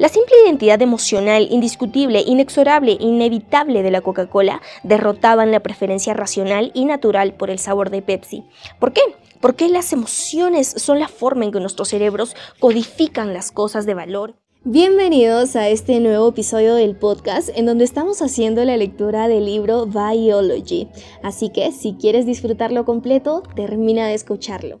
La simple identidad emocional, indiscutible, inexorable, inevitable de la Coca-Cola derrotaban la preferencia racional y natural por el sabor de Pepsi. ¿Por qué? Porque las emociones son la forma en que nuestros cerebros codifican las cosas de valor. Bienvenidos a este nuevo episodio del podcast en donde estamos haciendo la lectura del libro Biology. Así que si quieres disfrutarlo completo, termina de escucharlo.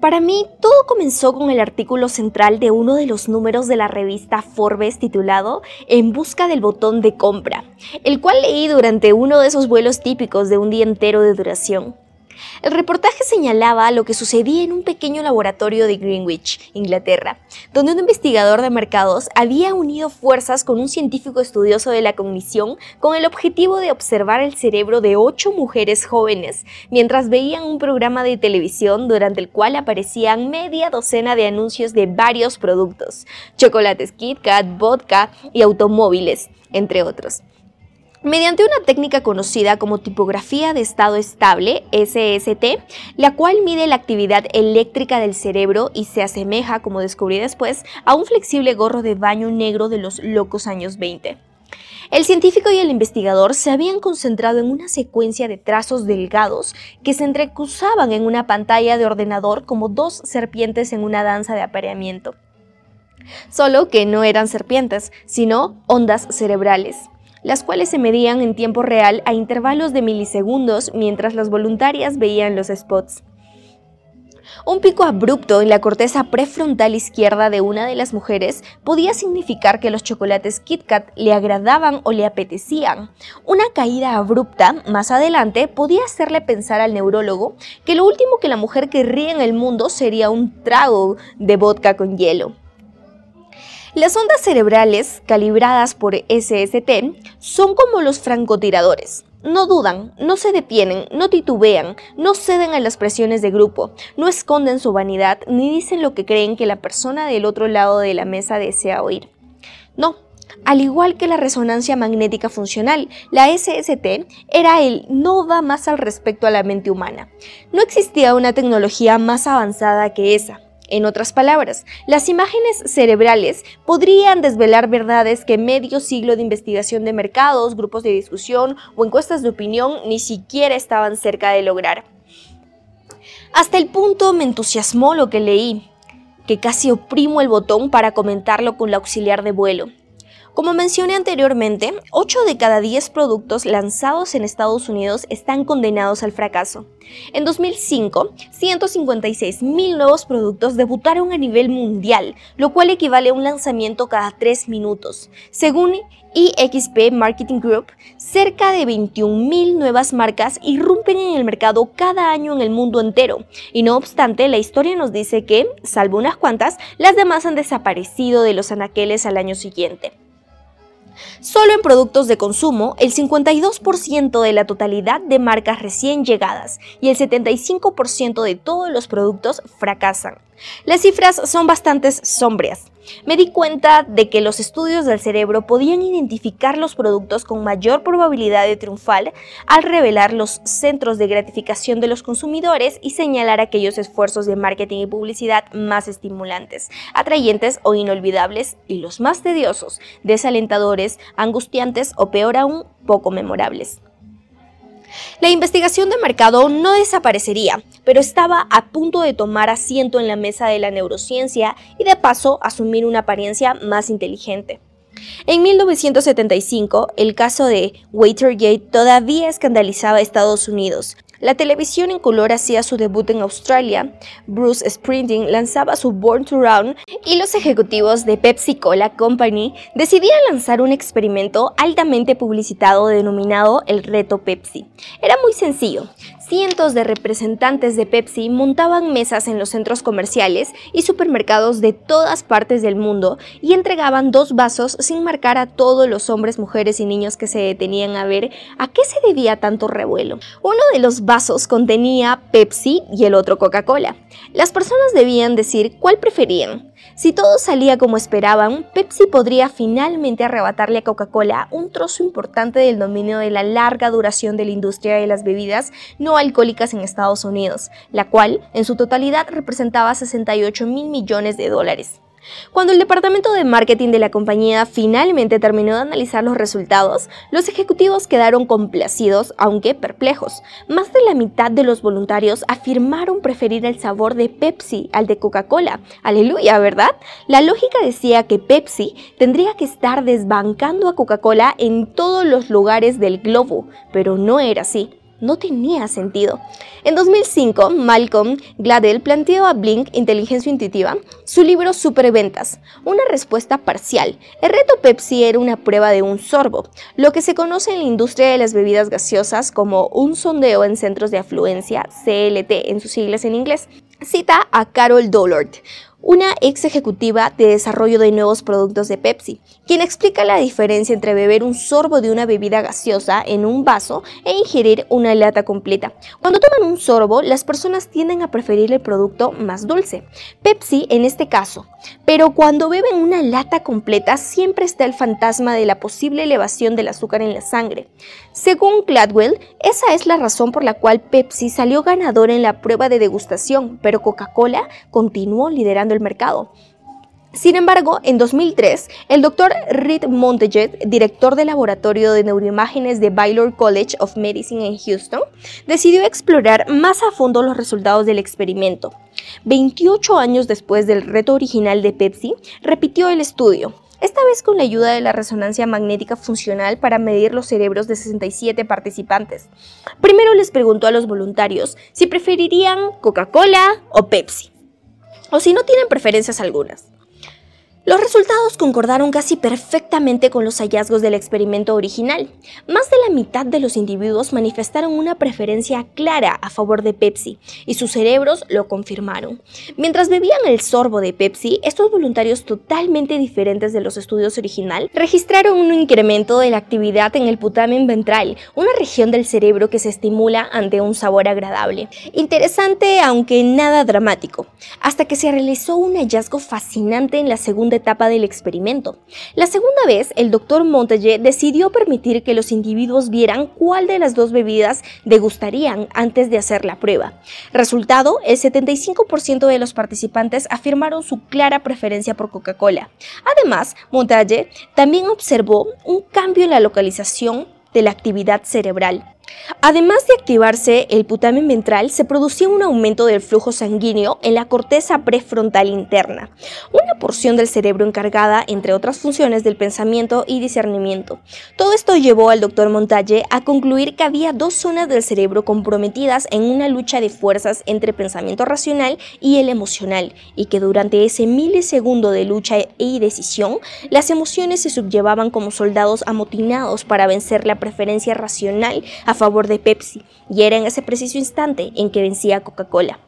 Para mí, todo comenzó con el artículo central de uno de los números de la revista Forbes titulado En busca del botón de compra, el cual leí durante uno de esos vuelos típicos de un día entero de duración. El reportaje señalaba lo que sucedía en un pequeño laboratorio de Greenwich, Inglaterra, donde un investigador de mercados había unido fuerzas con un científico estudioso de la cognición con el objetivo de observar el cerebro de ocho mujeres jóvenes mientras veían un programa de televisión durante el cual aparecían media docena de anuncios de varios productos, chocolates Kit Kat, vodka y automóviles, entre otros. Mediante una técnica conocida como tipografía de estado estable, SST, la cual mide la actividad eléctrica del cerebro y se asemeja, como descubrí después, a un flexible gorro de baño negro de los locos años 20. El científico y el investigador se habían concentrado en una secuencia de trazos delgados que se entrecruzaban en una pantalla de ordenador como dos serpientes en una danza de apareamiento. Solo que no eran serpientes, sino ondas cerebrales las cuales se medían en tiempo real a intervalos de milisegundos mientras las voluntarias veían los spots. Un pico abrupto en la corteza prefrontal izquierda de una de las mujeres podía significar que los chocolates Kit Kat le agradaban o le apetecían. Una caída abrupta más adelante podía hacerle pensar al neurólogo que lo último que la mujer querría en el mundo sería un trago de vodka con hielo. Las ondas cerebrales, calibradas por SST, son como los francotiradores. No dudan, no se detienen, no titubean, no ceden a las presiones de grupo, no esconden su vanidad ni dicen lo que creen que la persona del otro lado de la mesa desea oír. No, al igual que la resonancia magnética funcional, la SST era el no va más al respecto a la mente humana. No existía una tecnología más avanzada que esa. En otras palabras, las imágenes cerebrales podrían desvelar verdades que medio siglo de investigación de mercados, grupos de discusión o encuestas de opinión ni siquiera estaban cerca de lograr. Hasta el punto me entusiasmó lo que leí, que casi oprimo el botón para comentarlo con la auxiliar de vuelo. Como mencioné anteriormente, 8 de cada 10 productos lanzados en Estados Unidos están condenados al fracaso. En 2005, 156.000 nuevos productos debutaron a nivel mundial, lo cual equivale a un lanzamiento cada 3 minutos. Según EXP Marketing Group, cerca de 21.000 nuevas marcas irrumpen en el mercado cada año en el mundo entero. Y no obstante, la historia nos dice que, salvo unas cuantas, las demás han desaparecido de los anaqueles al año siguiente. Solo en productos de consumo, el 52% de la totalidad de marcas recién llegadas y el 75% de todos los productos fracasan. Las cifras son bastante sombrías. Me di cuenta de que los estudios del cerebro podían identificar los productos con mayor probabilidad de triunfar al revelar los centros de gratificación de los consumidores y señalar aquellos esfuerzos de marketing y publicidad más estimulantes, atrayentes o inolvidables y los más tediosos, desalentadores, angustiantes o peor aún, poco memorables. La investigación de mercado no desaparecería, pero estaba a punto de tomar asiento en la mesa de la neurociencia y de paso asumir una apariencia más inteligente. En 1975, el caso de Watergate todavía escandalizaba a Estados Unidos, la televisión en color hacía su debut en Australia, Bruce Springsteen lanzaba su Born to Run y los ejecutivos de Pepsi Cola Company decidían lanzar un experimento altamente publicitado denominado el Reto Pepsi. Era muy sencillo, cientos de representantes de Pepsi montaban mesas en los centros comerciales y supermercados de todas partes del mundo y entregaban dos vasos sin marcar a todos los hombres, mujeres y niños que se detenían a ver a qué se debía tanto revuelo. Uno de los vasos contenía Pepsi y el otro Coca-Cola. Las personas debían decir cuál preferían. Si todo salía como esperaban, Pepsi podría finalmente arrebatarle a Coca-Cola un trozo importante del dominio de la larga duración de la industria de las bebidas no alcohólicas en Estados Unidos, la cual en su totalidad representaba 68 mil millones de dólares. Cuando el departamento de marketing de la compañía finalmente terminó de analizar los resultados, los ejecutivos quedaron complacidos, aunque perplejos. Más de la mitad de los voluntarios afirmaron preferir el sabor de Pepsi al de Coca-Cola. Aleluya, ¿verdad? La lógica decía que Pepsi tendría que estar desbancando a Coca-Cola en todos los lugares del globo, pero no era así no tenía sentido. En 2005, Malcolm Gladwell planteó a Blink Inteligencia Intuitiva su libro Superventas, una respuesta parcial. El reto Pepsi era una prueba de un sorbo, lo que se conoce en la industria de las bebidas gaseosas como un sondeo en centros de afluencia, CLT en sus siglas en inglés. Cita a Carol Dollard, una ex ejecutiva de desarrollo de nuevos productos de Pepsi, quien explica la diferencia entre beber un sorbo de una bebida gaseosa en un vaso e ingerir una lata completa. Cuando toman un sorbo, las personas tienden a preferir el producto más dulce, Pepsi en este caso, pero cuando beben una lata completa siempre está el fantasma de la posible elevación del azúcar en la sangre. Según Gladwell, esa es la razón por la cual Pepsi salió ganador en la prueba de degustación, pero Coca-Cola continuó liderando el mercado. Sin embargo, en 2003, el doctor Reed Montague, director del laboratorio de neuroimágenes de Baylor College of Medicine en Houston, decidió explorar más a fondo los resultados del experimento. 28 años después del reto original de Pepsi, repitió el estudio, esta vez con la ayuda de la resonancia magnética funcional para medir los cerebros de 67 participantes. Primero les preguntó a los voluntarios si preferirían Coca-Cola o Pepsi, o si no tienen preferencias algunas. Los resultados concordaron casi perfectamente con los hallazgos del experimento original. Más de la mitad de los individuos manifestaron una preferencia clara a favor de Pepsi, y sus cerebros lo confirmaron. Mientras bebían el sorbo de Pepsi, estos voluntarios totalmente diferentes de los estudios original registraron un incremento de la actividad en el putamen ventral, una región del cerebro que se estimula ante un sabor agradable. Interesante, aunque nada dramático, hasta que se realizó un hallazgo fascinante en la segunda etapa del experimento. La segunda vez, el doctor Montague decidió permitir que los individuos vieran cuál de las dos bebidas degustarían antes de hacer la prueba. Resultado, el 75% de los participantes afirmaron su clara preferencia por Coca-Cola. Además, Montague también observó un cambio en la localización de la actividad cerebral. Además de activarse el putamen ventral, se producía un aumento del flujo sanguíneo en la corteza prefrontal interna, una porción del cerebro encargada, entre otras funciones, del pensamiento y discernimiento. Todo esto llevó al doctor Montalle a concluir que había dos zonas del cerebro comprometidas en una lucha de fuerzas entre pensamiento racional y el emocional, y que durante ese milisegundo de lucha y decisión, las emociones se sublevaban como soldados amotinados para vencer la preferencia racional a favor de Pepsi, y era en ese preciso instante en que vencía Coca-Cola.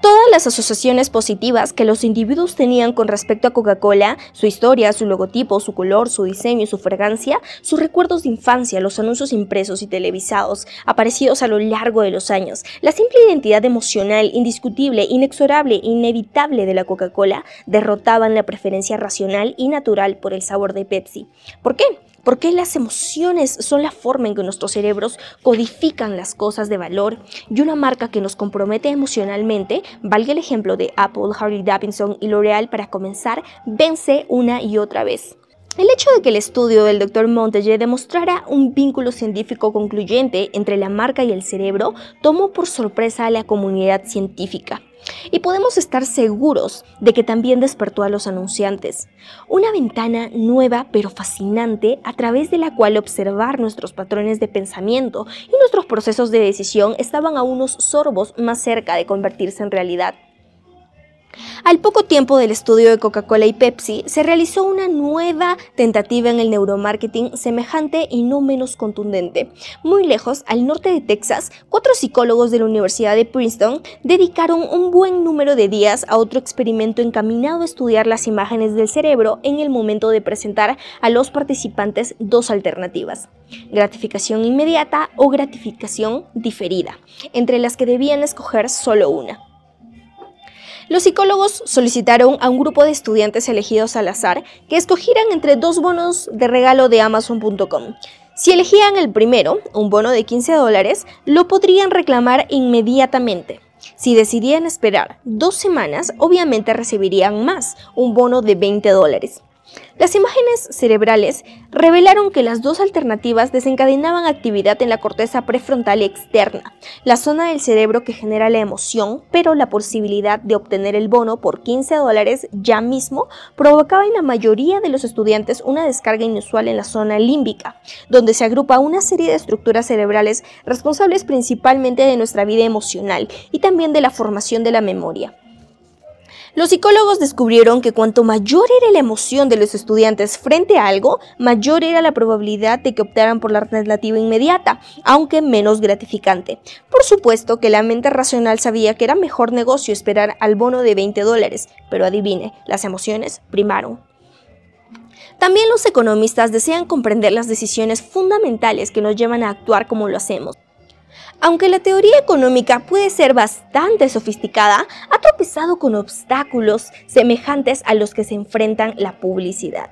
Todas las asociaciones positivas que los individuos tenían con respecto a Coca-Cola, su historia, su logotipo, su color, su diseño su fragancia, sus recuerdos de infancia, los anuncios impresos y televisados, aparecidos a lo largo de los años, la simple identidad emocional, indiscutible, inexorable inevitable de la Coca-Cola, derrotaban la preferencia racional y natural por el sabor de Pepsi. ¿Por qué? Porque las emociones son la forma en que nuestros cerebros codifican las cosas de valor y una marca que nos compromete emocionalmente, valga el ejemplo de Apple, Harley Davidson y L'Oreal para comenzar, vence una y otra vez. El hecho de que el estudio del Dr. Montague demostrara un vínculo científico concluyente entre la marca y el cerebro tomó por sorpresa a la comunidad científica. Y podemos estar seguros de que también despertó a los anunciantes. Una ventana nueva pero fascinante a través de la cual observar nuestros patrones de pensamiento y nuestros procesos de decisión estaban a unos sorbos más cerca de convertirse en realidad. Al poco tiempo del estudio de Coca-Cola y Pepsi, se realizó una nueva tentativa en el neuromarketing semejante y no menos contundente. Muy lejos, al norte de Texas, cuatro psicólogos de la Universidad de Princeton dedicaron un buen número de días a otro experimento encaminado a estudiar las imágenes del cerebro en el momento de presentar a los participantes dos alternativas, gratificación inmediata o gratificación diferida, entre las que debían escoger solo una. Los psicólogos solicitaron a un grupo de estudiantes elegidos al azar que escogieran entre dos bonos de regalo de Amazon.com. Si elegían el primero, un bono de 15 dólares, lo podrían reclamar inmediatamente. Si decidían esperar dos semanas, obviamente recibirían más, un bono de 20 dólares. Las imágenes cerebrales revelaron que las dos alternativas desencadenaban actividad en la corteza prefrontal externa, la zona del cerebro que genera la emoción, pero la posibilidad de obtener el bono por 15 dólares ya mismo provocaba en la mayoría de los estudiantes una descarga inusual en la zona límbica, donde se agrupa una serie de estructuras cerebrales responsables principalmente de nuestra vida emocional y también de la formación de la memoria. Los psicólogos descubrieron que cuanto mayor era la emoción de los estudiantes frente a algo, mayor era la probabilidad de que optaran por la alternativa inmediata, aunque menos gratificante. Por supuesto que la mente racional sabía que era mejor negocio esperar al bono de 20 dólares, pero adivine, las emociones primaron. También los economistas desean comprender las decisiones fundamentales que nos llevan a actuar como lo hacemos. Aunque la teoría económica puede ser bastante sofisticada, ha tropezado con obstáculos semejantes a los que se enfrentan la publicidad.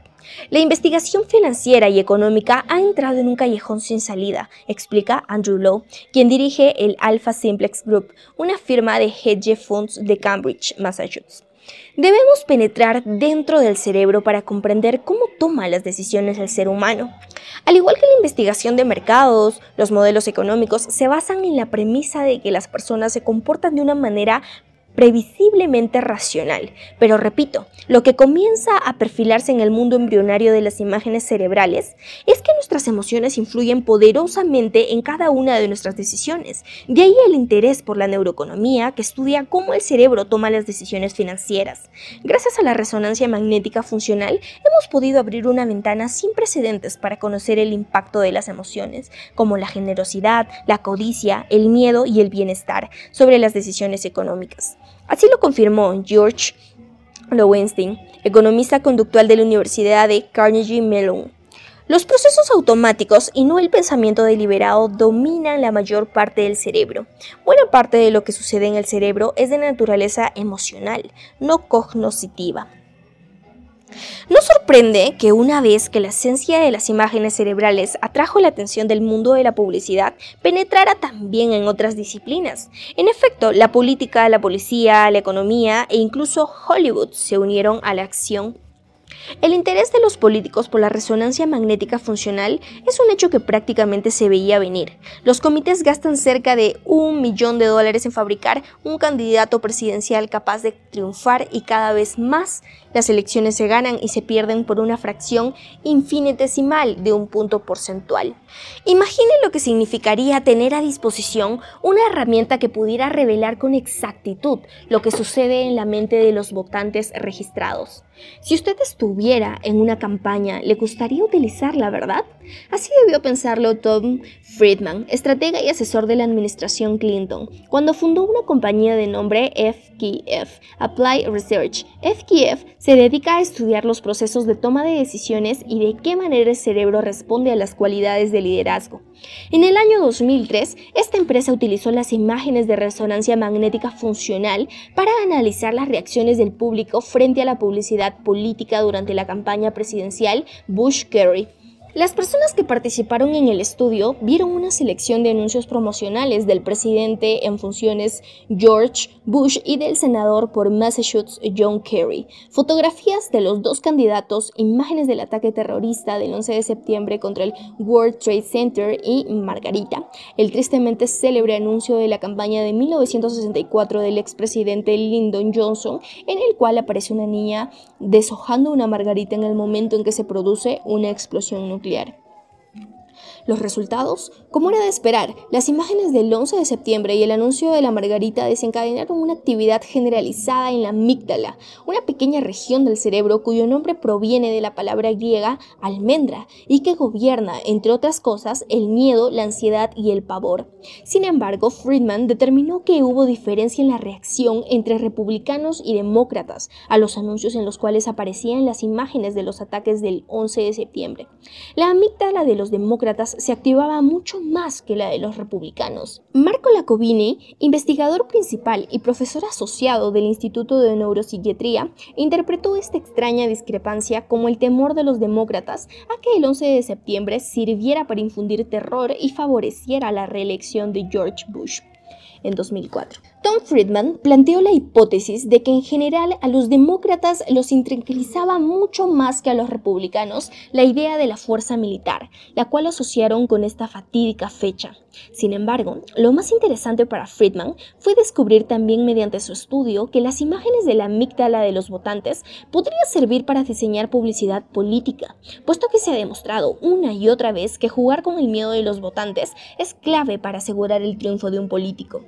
La investigación financiera y económica ha entrado en un callejón sin salida, explica Andrew Lowe, quien dirige el Alpha Simplex Group, una firma de hedge funds de Cambridge, Massachusetts. Debemos penetrar dentro del cerebro para comprender cómo toma las decisiones el ser humano. Al igual que la investigación de mercados, los modelos económicos se basan en la premisa de que las personas se comportan de una manera previsiblemente racional. Pero repito, lo que comienza a perfilarse en el mundo embrionario de las imágenes cerebrales es que nuestras emociones influyen poderosamente en cada una de nuestras decisiones. De ahí el interés por la neuroeconomía que estudia cómo el cerebro toma las decisiones financieras. Gracias a la resonancia magnética funcional hemos podido abrir una ventana sin precedentes para conocer el impacto de las emociones, como la generosidad, la codicia, el miedo y el bienestar sobre las decisiones económicas. Así lo confirmó George Lowenstein, economista conductual de la Universidad de Carnegie Mellon. Los procesos automáticos y no el pensamiento deliberado dominan la mayor parte del cerebro. Buena parte de lo que sucede en el cerebro es de naturaleza emocional, no cognoscitiva. No sorprende que una vez que la esencia de las imágenes cerebrales atrajo la atención del mundo de la publicidad, penetrara también en otras disciplinas. En efecto, la política, la policía, la economía e incluso Hollywood se unieron a la acción el interés de los políticos por la resonancia magnética funcional es un hecho que prácticamente se veía venir. Los comités gastan cerca de un millón de dólares en fabricar un candidato presidencial capaz de triunfar y cada vez más las elecciones se ganan y se pierden por una fracción infinitesimal de un punto porcentual. Imagine lo que significaría tener a disposición una herramienta que pudiera revelar con exactitud lo que sucede en la mente de los votantes registrados. Si usted estuviera en una campaña, ¿le gustaría utilizarla, verdad? Así debió pensarlo Tom Friedman, estratega y asesor de la administración Clinton, cuando fundó una compañía de nombre FKF, Apply Research. FKF se dedica a estudiar los procesos de toma de decisiones y de qué manera el cerebro responde a las cualidades de liderazgo. En el año 2003, esta empresa utilizó las imágenes de resonancia magnética funcional para analizar las reacciones del público frente a la publicidad política durante la campaña presidencial Bush-Kerry. Las personas que participaron en el estudio vieron una selección de anuncios promocionales del presidente en funciones George Bush y del senador por Massachusetts John Kerry, fotografías de los dos candidatos, imágenes del ataque terrorista del 11 de septiembre contra el World Trade Center y Margarita, el tristemente célebre anuncio de la campaña de 1964 del expresidente Lyndon Johnson, en el cual aparece una niña deshojando una margarita en el momento en que se produce una explosión nuclear nuclear. Los resultados, como era de esperar, las imágenes del 11 de septiembre y el anuncio de la margarita desencadenaron una actividad generalizada en la amígdala, una pequeña región del cerebro cuyo nombre proviene de la palabra griega almendra y que gobierna, entre otras cosas, el miedo, la ansiedad y el pavor. Sin embargo, Friedman determinó que hubo diferencia en la reacción entre republicanos y demócratas a los anuncios en los cuales aparecían las imágenes de los ataques del 11 de septiembre. La amígdala de los demócratas se activaba mucho más que la de los republicanos. Marco Lacovini, investigador principal y profesor asociado del Instituto de Neuropsiquiatría, interpretó esta extraña discrepancia como el temor de los demócratas a que el 11 de septiembre sirviera para infundir terror y favoreciera la reelección de George Bush en 2004. Tom Friedman planteó la hipótesis de que en general a los demócratas los intranquilizaba mucho más que a los republicanos la idea de la fuerza militar, la cual asociaron con esta fatídica fecha. Sin embargo, lo más interesante para Friedman fue descubrir también mediante su estudio que las imágenes de la amígdala de los votantes podrían servir para diseñar publicidad política, puesto que se ha demostrado una y otra vez que jugar con el miedo de los votantes es clave para asegurar el triunfo de un político.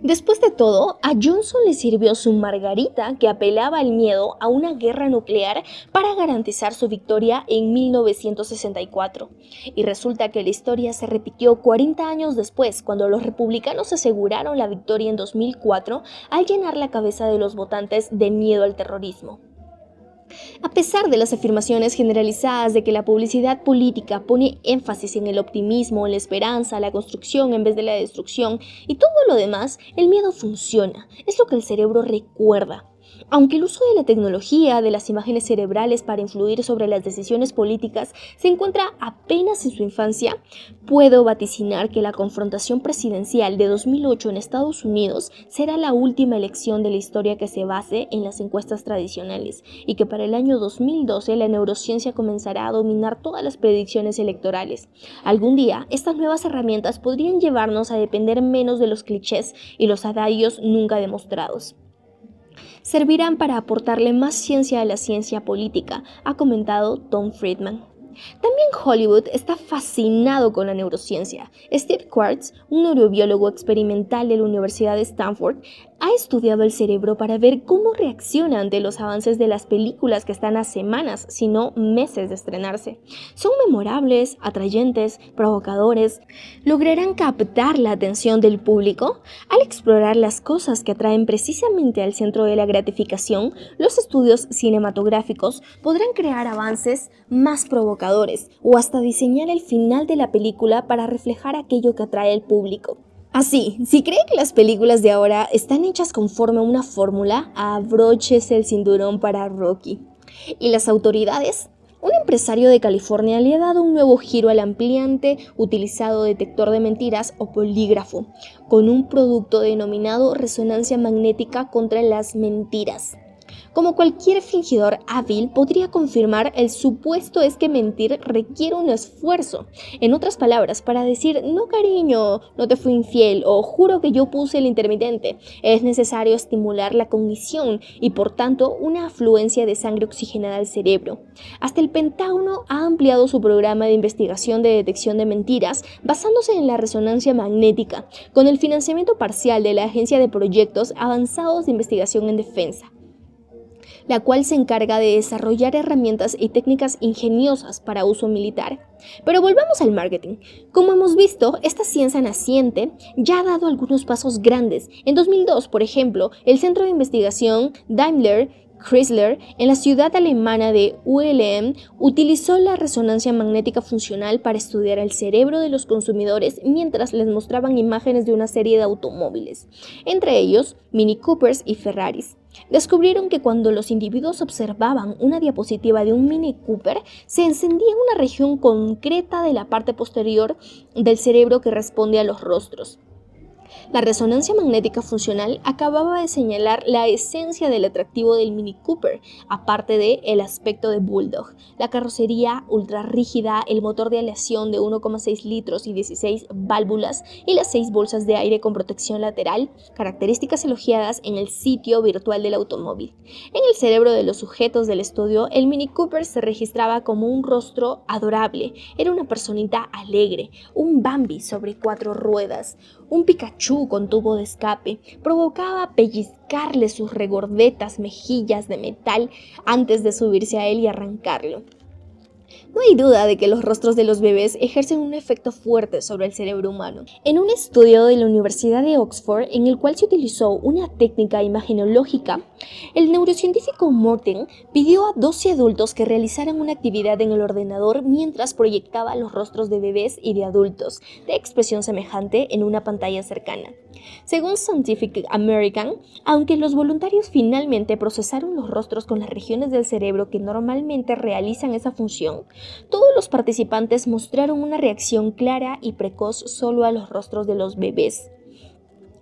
Después de todo, a Johnson le sirvió su margarita que apelaba al miedo a una guerra nuclear para garantizar su victoria en 1964. Y resulta que la historia se repitió 40 años después, cuando los republicanos aseguraron la victoria en 2004 al llenar la cabeza de los votantes de miedo al terrorismo. A pesar de las afirmaciones generalizadas de que la publicidad política pone énfasis en el optimismo, la esperanza, la construcción en vez de la destrucción y todo lo demás, el miedo funciona, es lo que el cerebro recuerda. Aunque el uso de la tecnología, de las imágenes cerebrales para influir sobre las decisiones políticas se encuentra apenas en su infancia, puedo vaticinar que la confrontación presidencial de 2008 en Estados Unidos será la última elección de la historia que se base en las encuestas tradicionales y que para el año 2012 la neurociencia comenzará a dominar todas las predicciones electorales. Algún día, estas nuevas herramientas podrían llevarnos a depender menos de los clichés y los adagios nunca demostrados servirán para aportarle más ciencia a la ciencia política, ha comentado Tom Friedman. También Hollywood está fascinado con la neurociencia. Steve Quartz, un neurobiólogo experimental de la Universidad de Stanford, ha estudiado el cerebro para ver cómo reacciona ante los avances de las películas que están a semanas, si no meses de estrenarse. Son memorables, atrayentes, provocadores. ¿Lograrán captar la atención del público? Al explorar las cosas que atraen precisamente al centro de la gratificación, los estudios cinematográficos podrán crear avances más provocadores o hasta diseñar el final de la película para reflejar aquello que atrae al público. Así, si cree que las películas de ahora están hechas conforme a una fórmula, abroches el cinturón para Rocky. ¿Y las autoridades? Un empresario de California le ha dado un nuevo giro al ampliante utilizado detector de mentiras o polígrafo, con un producto denominado resonancia magnética contra las mentiras. Como cualquier fingidor hábil podría confirmar, el supuesto es que mentir requiere un esfuerzo. En otras palabras, para decir no cariño, no te fui infiel o juro que yo puse el intermitente, es necesario estimular la cognición y por tanto una afluencia de sangre oxigenada al cerebro. Hasta el Pentágono ha ampliado su programa de investigación de detección de mentiras basándose en la resonancia magnética, con el financiamiento parcial de la Agencia de Proyectos Avanzados de Investigación en Defensa la cual se encarga de desarrollar herramientas y técnicas ingeniosas para uso militar. Pero volvamos al marketing. Como hemos visto, esta ciencia naciente ya ha dado algunos pasos grandes. En 2002, por ejemplo, el Centro de Investigación Daimler Chrysler, en la ciudad alemana de ULM, utilizó la resonancia magnética funcional para estudiar el cerebro de los consumidores mientras les mostraban imágenes de una serie de automóviles, entre ellos Mini Coopers y Ferraris. Descubrieron que cuando los individuos observaban una diapositiva de un Mini Cooper, se encendía una región concreta de la parte posterior del cerebro que responde a los rostros. La resonancia magnética funcional acababa de señalar la esencia del atractivo del Mini Cooper, aparte de el aspecto de Bulldog, la carrocería ultra rígida, el motor de aleación de 1,6 litros y 16 válvulas y las 6 bolsas de aire con protección lateral, características elogiadas en el sitio virtual del automóvil. En el cerebro de los sujetos del estudio, el Mini Cooper se registraba como un rostro adorable, era una personita alegre, un Bambi sobre cuatro ruedas, un Pikachu con tubo de escape provocaba pellizcarle sus regordetas mejillas de metal antes de subirse a él y arrancarlo. No hay duda de que los rostros de los bebés ejercen un efecto fuerte sobre el cerebro humano. En un estudio de la Universidad de Oxford, en el cual se utilizó una técnica imagenológica, el neurocientífico Morten pidió a 12 adultos que realizaran una actividad en el ordenador mientras proyectaba los rostros de bebés y de adultos de expresión semejante en una pantalla cercana. Según Scientific American, aunque los voluntarios finalmente procesaron los rostros con las regiones del cerebro que normalmente realizan esa función, todos los participantes mostraron una reacción clara y precoz solo a los rostros de los bebés.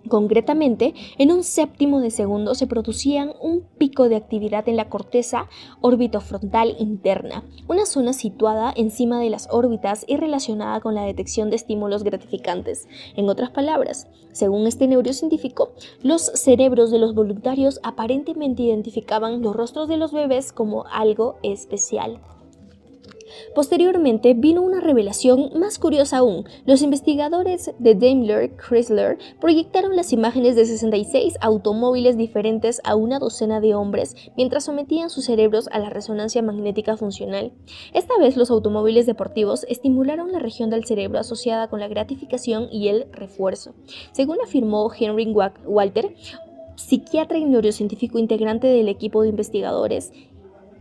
Concretamente, en un séptimo de segundo se producían un pico de actividad en la corteza orbitofrontal interna, una zona situada encima de las órbitas y relacionada con la detección de estímulos gratificantes. En otras palabras, según este neurocientífico, los cerebros de los voluntarios aparentemente identificaban los rostros de los bebés como algo especial. Posteriormente vino una revelación más curiosa aún. Los investigadores de Daimler Chrysler proyectaron las imágenes de 66 automóviles diferentes a una docena de hombres mientras sometían sus cerebros a la resonancia magnética funcional. Esta vez los automóviles deportivos estimularon la región del cerebro asociada con la gratificación y el refuerzo. Según afirmó Henry Walter, psiquiatra y neurocientífico integrante del equipo de investigadores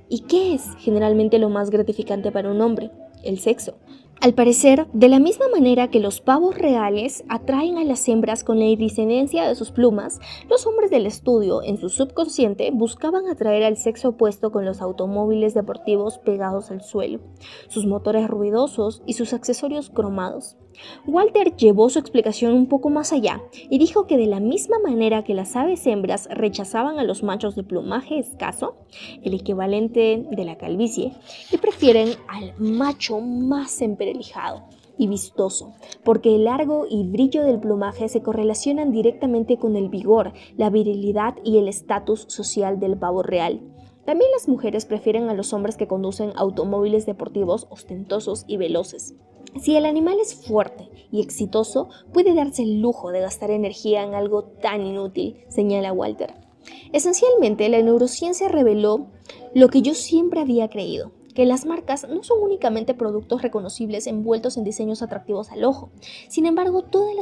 ¿Y qué es generalmente lo más gratificante para un hombre? El sexo. Al parecer, de la misma manera que los pavos reales atraen a las hembras con la iridiscencia de sus plumas, los hombres del estudio, en su subconsciente, buscaban atraer al sexo opuesto con los automóviles deportivos pegados al suelo, sus motores ruidosos y sus accesorios cromados. Walter llevó su explicación un poco más allá y dijo que de la misma manera que las aves hembras rechazaban a los machos de plumaje escaso, el equivalente de la calvicie, y prefieren al macho más emperelijado y vistoso, porque el largo y brillo del plumaje se correlacionan directamente con el vigor, la virilidad y el estatus social del pavo real. También las mujeres prefieren a los hombres que conducen automóviles deportivos ostentosos y veloces. Si el animal es fuerte y exitoso, puede darse el lujo de gastar energía en algo tan inútil, señala Walter. Esencialmente, la neurociencia reveló lo que yo siempre había creído, que las marcas no son únicamente productos reconocibles envueltos en diseños atractivos al ojo. Sin embargo, todas las